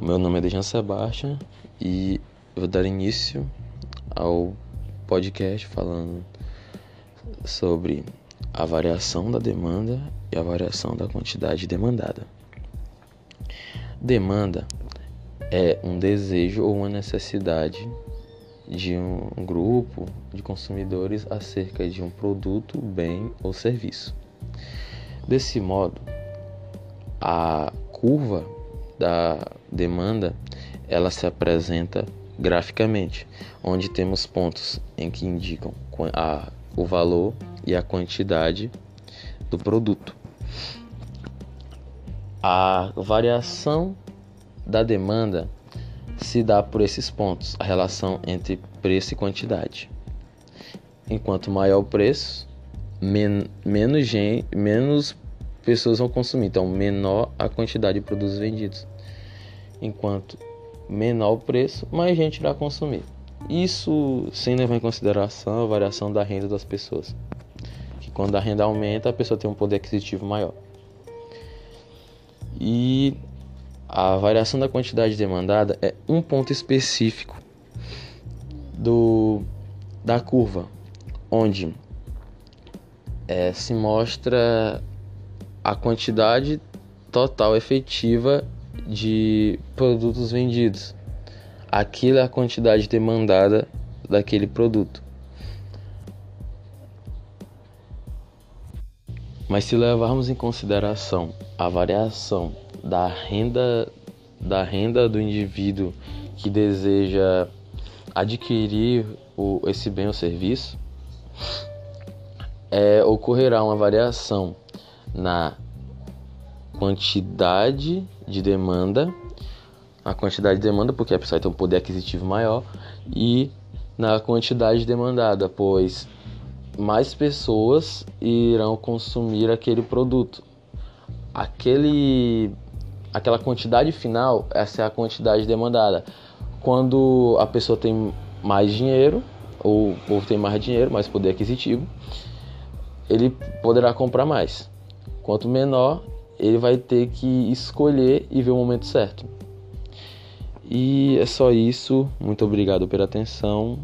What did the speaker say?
meu nome é Dejan Sebastian e eu vou dar início ao podcast falando sobre a variação da demanda e a variação da quantidade demandada. Demanda é um desejo ou uma necessidade de um grupo de consumidores acerca de um produto, bem ou serviço. Desse modo, a curva da demanda ela se apresenta graficamente, onde temos pontos em que indicam a, o valor e a quantidade do produto. A variação da demanda se dá por esses pontos, a relação entre preço e quantidade. Enquanto maior o preço, men menos, menos pessoas vão consumir, então menor a quantidade de produtos vendidos. Enquanto menor o preço, mais gente irá consumir. Isso sem levar em consideração a variação da renda das pessoas. Que quando a renda aumenta, a pessoa tem um poder aquisitivo maior. E a variação da quantidade demandada é um ponto específico do, da curva, onde é, se mostra a quantidade total efetiva de produtos vendidos. Aquilo é a quantidade demandada daquele produto. Mas se levarmos em consideração a variação da renda da renda do indivíduo que deseja adquirir o, esse bem ou serviço, é, ocorrerá uma variação na quantidade de demanda, a quantidade de demanda, porque a pessoa tem um poder aquisitivo maior, e na quantidade demandada, pois mais pessoas irão consumir aquele produto. Aquele, aquela quantidade final, essa é a quantidade demandada. Quando a pessoa tem mais dinheiro, ou, ou tem mais dinheiro, mais poder aquisitivo, ele poderá comprar mais. Quanto menor, ele vai ter que escolher e ver o momento certo. E é só isso. Muito obrigado pela atenção